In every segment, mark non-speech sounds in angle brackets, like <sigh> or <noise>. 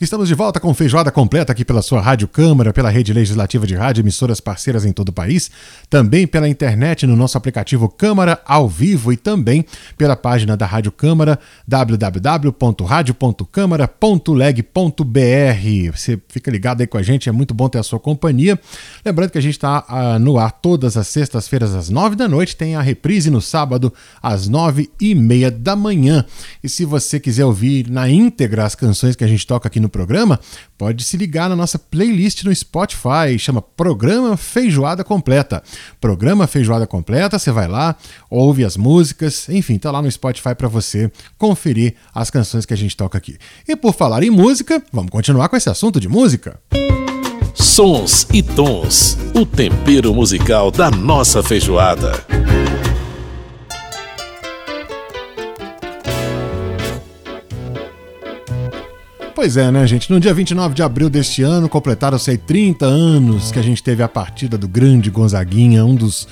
Estamos de volta com feijoada completa aqui pela sua Rádio Câmara, pela rede legislativa de rádio, emissoras parceiras em todo o país, também pela internet no nosso aplicativo Câmara ao vivo e também pela página da Rádio Câmara, www.radio.câmara.leg.br. Você fica ligado aí com a gente, é muito bom ter a sua companhia. Lembrando que a gente está uh, no ar todas as sextas-feiras às nove da noite, tem a reprise no sábado às nove e meia da manhã. E se você quiser ouvir na íntegra as canções que a gente toca aqui no no programa, pode se ligar na nossa playlist no Spotify, chama Programa Feijoada Completa. Programa Feijoada Completa, você vai lá, ouve as músicas, enfim, tá lá no Spotify para você conferir as canções que a gente toca aqui. E por falar em música, vamos continuar com esse assunto de música. Sons e tons, o tempero musical da nossa feijoada. Pois é, né, gente? No dia 29 de abril deste ano, completaram-se 30 anos que a gente teve a partida do grande Gonzaguinha, um dos,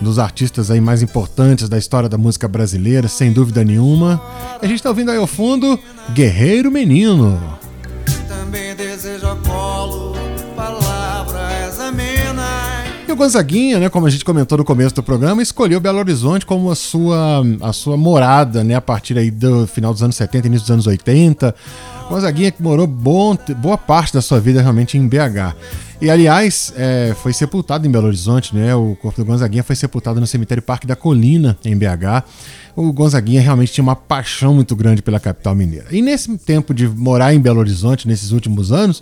dos artistas aí mais importantes da história da música brasileira, sem dúvida nenhuma. E a gente tá ouvindo aí ao fundo Guerreiro Menino. Também desejo colo, o Gonzaguinha, né, como a gente comentou no começo do programa, escolheu Belo Horizonte como a sua, a sua morada, né, a partir aí do final dos anos 70, início dos anos 80. Gonzaguinha que morou bom, boa parte da sua vida realmente em BH. E aliás, é, foi sepultado em Belo Horizonte, né? O corpo do Gonzaguinha foi sepultado no cemitério Parque da Colina, em BH. O Gonzaguinha realmente tinha uma paixão muito grande pela capital mineira. E nesse tempo de morar em Belo Horizonte, nesses últimos anos,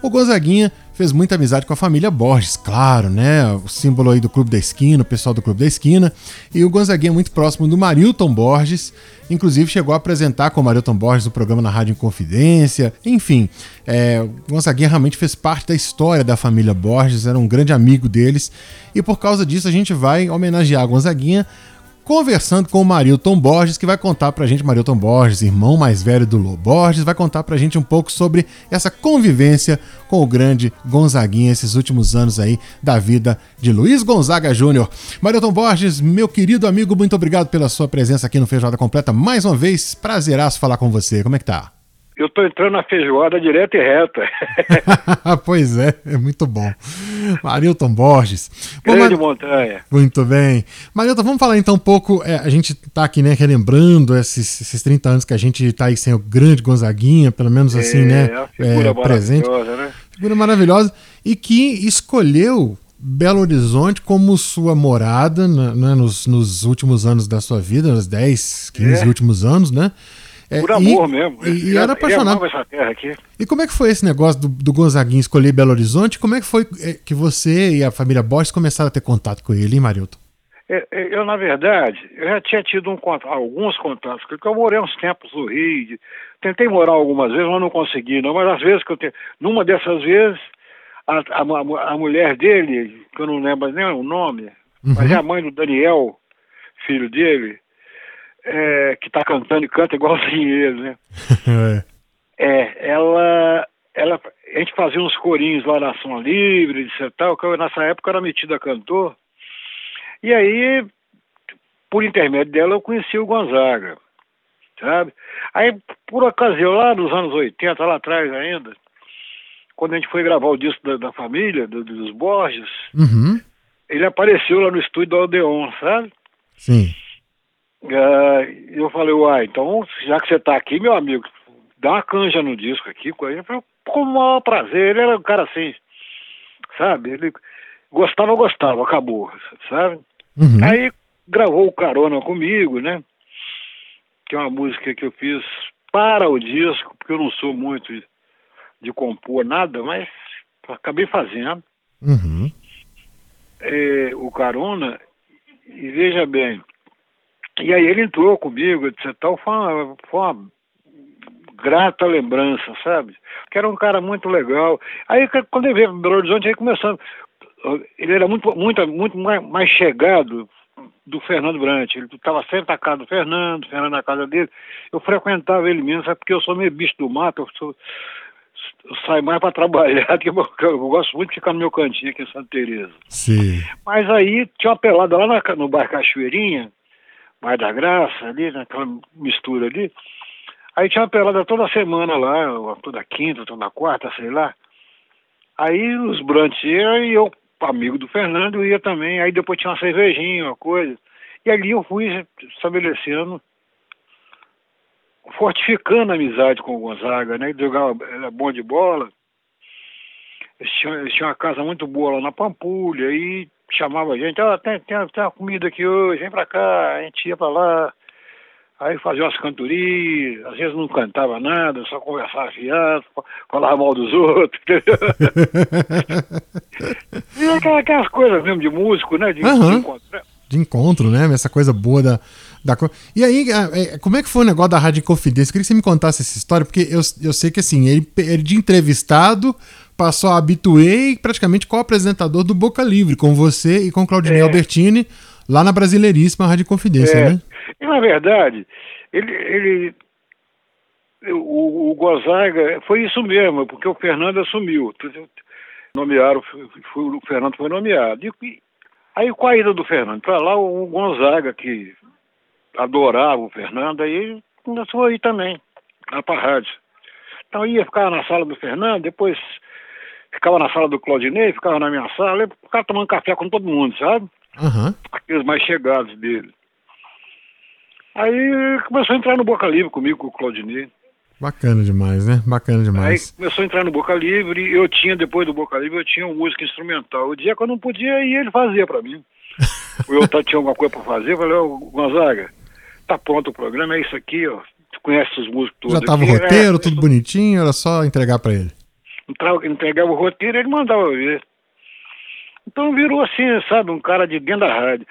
o Gonzaguinha fez muita amizade com a família Borges, claro, né? O símbolo aí do Clube da Esquina, o pessoal do Clube da Esquina. E o Gonzaguinha é muito próximo do Marilton Borges, inclusive chegou a apresentar com o Marilton Borges o programa na Rádio Inconfidência. Enfim, é, o Gonzaguinha realmente fez parte da história da família Borges, era um grande amigo deles. E por causa disso a gente vai homenagear a Gonzaguinha conversando com o Marilton Borges, que vai contar pra gente, Marilton Borges, irmão mais velho do Lô Borges, vai contar pra gente um pouco sobre essa convivência com o grande Gonzaguinha esses últimos anos aí da vida de Luiz Gonzaga Júnior. Marilton Borges, meu querido amigo, muito obrigado pela sua presença aqui no Feijoada Completa. Mais uma vez, prazeraço falar com você. Como é que tá? Eu estou entrando na feijoada direta e reta. <laughs> pois é, é muito bom. Marilton Borges. Grande Bom, Mar... montanha. Muito bem. Marilton, vamos falar então um pouco. É, a gente está aqui, né, relembrando esses, esses 30 anos que a gente está aí sem o grande Gonzaguinha, pelo menos assim, né, é, né? Figura é, presente. Né? Figura maravilhosa. E que escolheu Belo Horizonte como sua morada né, nos, nos últimos anos da sua vida, nos 10, 15 é. últimos anos, né? É, Por amor e, mesmo. E, e era apaixonado. essa terra aqui. E como é que foi esse negócio do, do Gonzaguinha escolher Belo Horizonte? Como é que foi é, que você e a família Bosch começaram a ter contato com ele, hein, Marilton? É, é, eu, na verdade, eu já tinha tido um, alguns contatos, porque eu morei uns tempos no Rio, tentei morar algumas vezes, mas não consegui, não. Mas às vezes que eu tenho. Numa dessas vezes, a, a, a mulher dele, que eu não lembro nem o nome, uhum. mas é a mãe do Daniel, filho dele, é, que está cantando e canta igualzinho <laughs> ele, né? é. é, ela, ela, a gente fazia uns corinhos lá na Ação Livre, etc. Tal, que eu, nessa época era metido a cantor. E aí, por intermédio dela, eu conheci o Gonzaga, sabe? Aí, por ocasião, lá nos anos 80, lá atrás ainda, quando a gente foi gravar o disco da, da família, do, dos Borges, uhum. ele apareceu lá no estúdio do Aldeon, sabe? Sim. Uh, eu falei, uai, então, já que você está aqui, meu amigo, dá uma canja no disco aqui com ele. Falei, com o maior prazer, ele era um cara assim, sabe? Ele gostava, gostava, acabou, sabe? Uhum. Aí gravou o Carona comigo, né? Que é uma música que eu fiz para o disco, porque eu não sou muito de compor nada, mas acabei fazendo. Uhum. É, o Carona, e veja bem, e aí ele entrou comigo, etc. Tal, foi uma, foi uma grata lembrança, sabe? Que era um cara muito legal. Aí quando ele veio para Belo Horizonte, aí começando. Ele era muito, muito, muito mais, chegado do Fernando Brant. Ele estava sempre na casa do Fernando, Fernando na casa dele. Eu frequentava ele mesmo, sabe? Porque eu sou meio bicho do mato, eu, sou, eu saio mais para trabalhar, <laughs> porque eu, eu, gosto muito de ficar no meu cantinho aqui em Santa Teresa. Sim. Mas aí tinha uma pelada lá na, no bairro Cachoeirinha, mais da Graça, ali, naquela mistura ali. Aí tinha uma pelada toda semana lá, toda quinta, toda quarta, sei lá. Aí os Brantes iam e eu, amigo do Fernando, ia também. Aí depois tinha uma cervejinha, uma coisa. E ali eu fui estabelecendo, fortificando a amizade com o Gonzaga, né? Ele jogava, era bom de bola. Eles tinham, eles tinham uma casa muito boa lá na Pampulha, aí chamava a gente, ó, oh, tem, tem, tem uma comida aqui hoje, vem pra cá, a gente ia pra lá. Aí fazia umas cantorias, às vezes não cantava nada, só conversava fiado, falava mal dos outros, <laughs> e aquelas, aquelas coisas mesmo de músico, né? De, uhum. de, encontro, né? de encontro, né? Essa coisa boa da, da. E aí, é, como é que foi o negócio da Rádio Confidência? Eu queria que você me contasse essa história, porque eu, eu sei que assim, ele, ele de entrevistado passou a habituei praticamente co-apresentador do Boca Livre, com você e com Claudinei é. Albertini, lá na Brasileiríssima Rádio Confidência, é. né? E, na verdade, ele, ele o, o Gonzaga, foi isso mesmo, porque o Fernando assumiu. Nomearam, foi, o Fernando foi nomeado. E, aí com a ida do Fernando para lá, o Gonzaga, que adorava o Fernando, aí começou a ir também, lá para a rádio. Então ia ficar na sala do Fernando, depois ficava na sala do Claudinei, ficava na minha sala, ficava tomando café com todo mundo, sabe? Uhum. Aqueles mais chegados dele. Aí começou a entrar no Boca Livre comigo, com o Claudinei. Bacana demais, né? Bacana demais. Aí começou a entrar no Boca Livre, eu tinha, depois do Boca Livre, eu tinha uma música instrumental. O dia que eu não podia ir, ele fazia pra mim. <laughs> eu tinha alguma coisa pra fazer, eu falei, ô Gonzaga, tá pronto o programa, é isso aqui, ó. Tu conhece os músicos todos. Já tava aqui, o roteiro, é, tudo bonitinho, era só entregar pra ele. Entregava o roteiro e ele mandava ver. Então virou assim, sabe, um cara de dentro da rádio.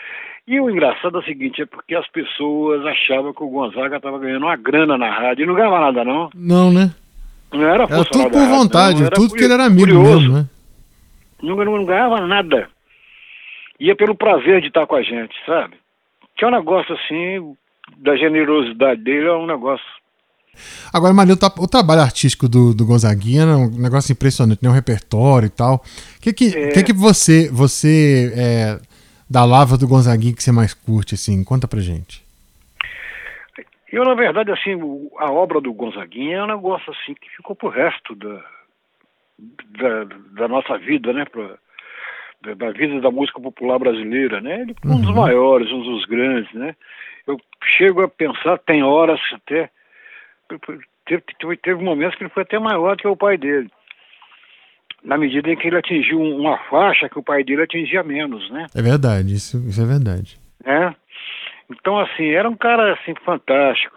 E o engraçado é o seguinte, é porque as pessoas achavam que o Gonzaga estava ganhando uma grana na rádio e não ganhava nada, não. Não, né? Não era, era tudo por vontade, não, tudo que ele era amigo curioso. mesmo, né? Não, não, ganhava nada. Ia pelo prazer de estar com a gente, sabe? Tinha um negócio assim, da generosidade dele, é um negócio Agora, Maria, o, trabalho artístico do, do Gonzaguinha é um negócio impressionante, né? Um repertório e tal. O que que, é... que, que você, você é, da lava do Gonzaguinha que você mais curte, assim? Conta pra gente. Eu, na verdade, assim, a obra do Gonzaguinha é um negócio assim que ficou pro resto da, da, da nossa vida, né? Pra, da, da, vida da música popular brasileira, né? Ele um uhum. dos maiores, um dos grandes, né? Eu chego a pensar, tem horas até, teve, teve, momentos que ele foi até maior do que o pai dele na medida em que ele atingiu uma faixa que o pai dele atingia menos, né? É verdade, isso, isso é verdade. É. Então, assim, era um cara, assim, fantástico.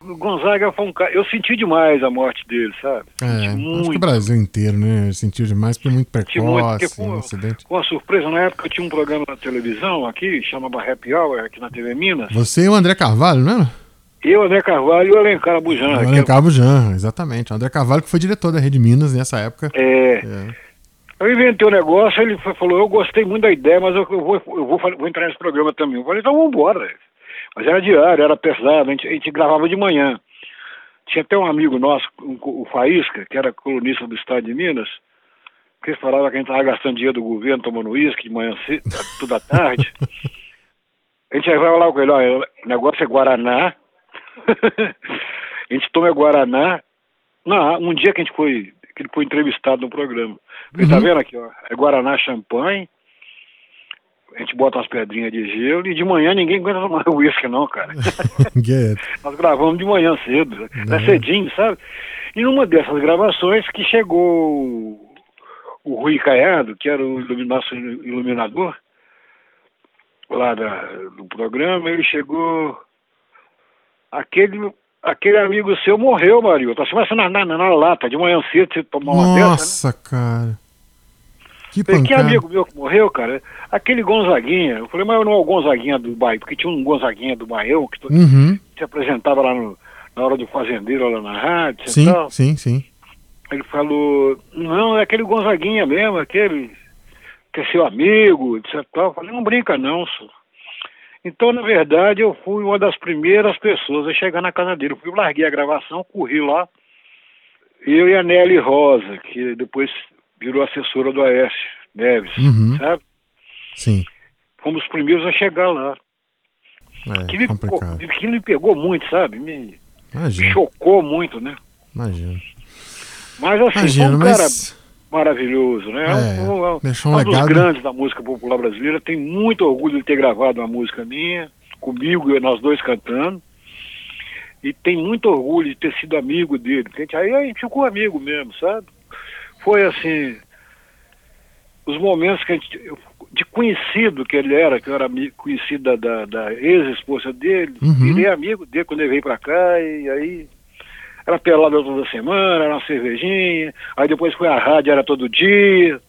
O Gonzaga foi um cara... Eu senti demais a morte dele, sabe? É, muito. acho que o Brasil inteiro, né? Sentiu demais, porque muito precoce, muito, com, um acidente. Com a surpresa, na época eu tinha um programa na televisão aqui, chamava Happy Hour, aqui na TV Minas. Você e o André Carvalho, não era? Eu, André Carvalho e o Alencar Bujan. O Alencar Bujan, exatamente. O André Carvalho que foi diretor da Rede Minas nessa época. É. é. Eu inventei o um negócio, ele falou, eu gostei muito da ideia, mas eu, vou, eu vou, vou, entrar nesse programa também. Eu falei, então vamos embora. Mas era diário, era pesado, a gente, a gente gravava de manhã. Tinha até um amigo nosso, o Faísca, que era colunista do Estado de Minas, que falava que a gente estava gastando dinheiro do governo, tomando uísque de manhã cedo, <laughs> toda tarde. <laughs> a gente vai lá com ele, ó, o negócio é Guaraná, <laughs> a gente toma Guaraná. Não, um dia que a gente foi, que ele foi entrevistado no programa. Tá uhum. Tá vendo aqui, ó? É Guaraná champanhe. A gente bota umas pedrinhas de gelo e de manhã ninguém aguenta tomar <laughs> uísque, não, cara. <laughs> Nós gravamos de manhã cedo, né? cedinho, sabe? E numa dessas gravações que chegou o Rui Caiado, que era o nosso iluminador lá da, do programa, ele chegou aquele, aquele amigo seu morreu, Mario. Tá se na, na, na lata, de manhã cedo, você tomou uma Nossa, dessa, né? cara. Que, que amigo meu que morreu, cara, aquele Gonzaguinha, eu falei, mas não é o Gonzaguinha do bairro, porque tinha um Gonzaguinha do Baião que uhum. se apresentava lá no, na hora do fazendeiro, lá na rádio, sim, tal. sim, sim. Ele falou, não, é aquele Gonzaguinha mesmo, aquele que é seu amigo, etc. Eu falei, não brinca não, senhor. Então, na verdade, eu fui uma das primeiras pessoas a chegar na casa dele. Eu fui, larguei a gravação, corri lá. Eu e a Nelly Rosa, que depois virou assessora do Aécio Neves, uhum. sabe? Sim. Fomos os primeiros a chegar lá. É, que, me, complicado. que me pegou muito, sabe? Me Imagina, chocou muito, né? imagina. Mas assim, Imagina, um cara mas. Maravilhoso, né? É, um, um, um, deixou um um dos grandes da música popular brasileira. Tenho muito orgulho de ter gravado uma música minha, comigo e nós dois cantando. E tem muito orgulho de ter sido amigo dele. porque a gente- Aí a gente ficou amigo mesmo, sabe? Foi assim. Os momentos que a gente. De conhecido que ele era, que eu era ami- conhecido da, da, da ex-esposa dele, Uhum. virei amigo dele quando ele veio pra cá, e aí era pelada toda semana, era uma cervejinha, aí depois foi a rádio, era todo dia,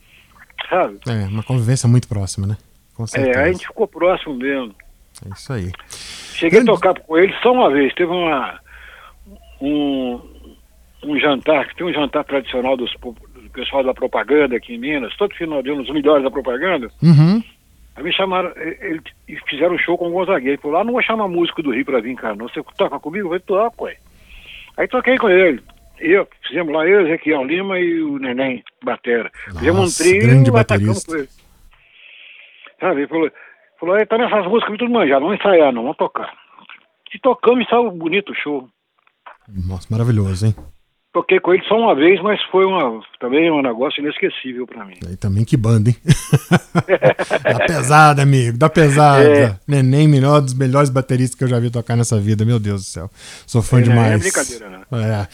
sabe? É, uma convivência muito próxima, né? Com É, certeza. aí a gente ficou próximo mesmo. É isso aí. Cheguei Grande- a tocar com ele só uma vez, teve uma, um, um jantar, que tem um jantar tradicional dos, do pessoal da propaganda aqui em Minas, todo final de ano, os melhores da propaganda, Uhum. aí me chamaram, ele- e fizeram um show com o Gonzaguinha, ele falou, lá não vou chamar músico do Rio pra vir cá, não, você toca comigo? Eu falei, toco, ué. Aí toquei com ele. Eu, fizemos lá, eu, Ezequiel Lima e o Neném Batera. fizemos um Nossa, trio grande e baterista. com ele. Sabe, ele falou, falou, "Aí, tá nessas músicas tudo manjado, não vamos ensaiar não, vamos tocar. E tocamos e saiu bonito o show. Nossa, maravilhoso, hein? Toquei com ele só uma vez, mas foi uma, também um negócio inesquecível pra mim. E também que banda, hein? <laughs> da pesada, amigo, da pesada. É. Neném, melhor dos melhores bateristas que eu já vi tocar nessa vida, meu Deus do céu. Sou fã É, é demais. brincadeira, não. É.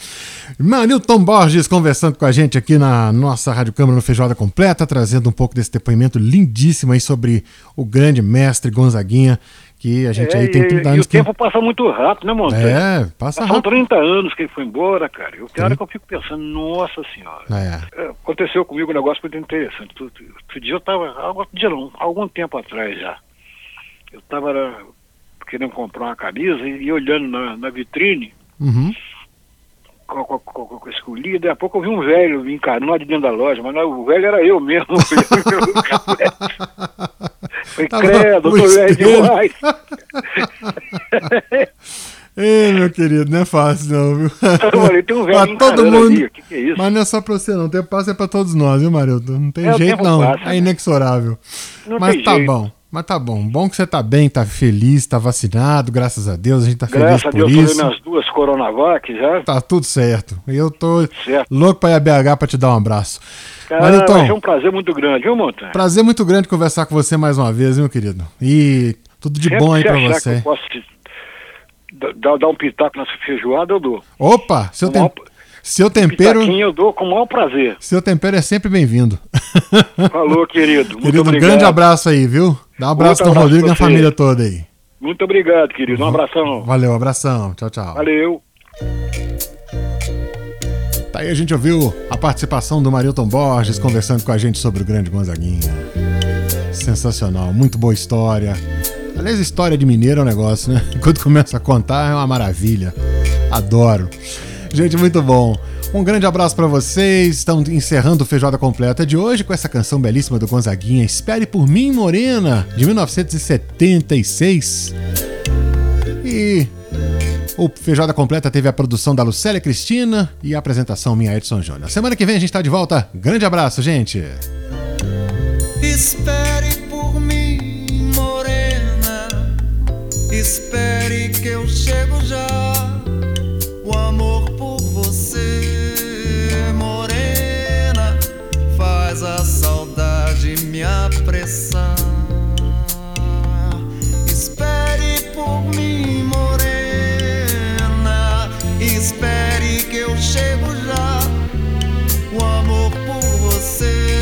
Manilton Borges conversando com a gente aqui na nossa Rádio Câmara no Feijoada Completa, trazendo um pouco desse depoimento lindíssimo aí sobre o grande mestre Gonzaguinha, que a gente É, aí tem e, 30 e anos o tempo passa muito rápido, né, Montanha? É, passa São rápido. 30 anos que ele foi embora, cara. Eu, tem Sim. hora que eu fico pensando, nossa senhora. É. É, Aconteceu comigo um negócio muito interessante. Outro, dia eu estava, outro dia não, algum tempo atrás já. Eu estava querendo comprar uma camisa e, e olhando na, na vitrine, Uhum. com, com, com, com, escolhida, daqui a pouco eu vi um velho me encarando de dentro da loja, mas não, o velho era eu mesmo. <laughs> <laughs> Foi Tava credo, velho espelho. demais. <laughs> Ei, meu querido, não é fácil não, viu? Tem um velho todo mundo. ali, que, que é isso? Mas não é só pra você não, o tempo passa é pra todos nós, viu, Marildo? Não tem É, jeito não, passa, é né? inexorável. Não Mas tá jeito. bom, mas tá bom. Bom que você tá bem, tá feliz, tá vacinado, graças a Deus, a gente tá Graças feliz a por Deus, tomei isso. minhas duas Coronavac já. Tá tudo certo. Eu tô Certo. louco pra ir a BH pra te dar um abraço. Cara, Marilton, vai ser um prazer muito grande, viu, Montanha? prazer muito grande conversar com você mais uma vez, meu querido. E tudo de Sempre bom aí pra você. Que eu posso te dar, dar um pitaco nessa feijoada, eu dou. Opa, seu, Com o maior- tem... seu tempero, Pitaquinho eu dou com o maior prazer. seu tempero é sempre bem-vindo. Falou, querido. <laughs> Muito Querido, um obrigado. grande abraço aí, viu? Dá um abraço Outro abraço Rodrigo e você. família toda aí. Muito obrigado, querido. Um abração. Valeu, abração. Tchau, tchau. Valeu. Tá aí a gente ouviu a participação do Marilton Borges conversando com a gente sobre o grande Gonzaguinha. Sensacional, muito boa história. Aliás, história de mineiro é um negócio, né? <laughs> Quando começa a contar é uma maravilha. Adoro. Gente, muito bom. Um grande abraço pra vocês. Estão encerrando o Feijoada Completa de hoje com essa canção belíssima do Gonzaguinha, Espere por mim, Morena, de 1976. E o Feijoada Completa teve a produção da Lucélia Cristina e a apresentação minha Edson Júnior. Semana que vem a gente tá de volta. Grande abraço, gente. Espere por mim, morena. Espere que eu chego já. A saudade me apressar. Espere por mim, morena. Espere que eu chego já. O amor por você,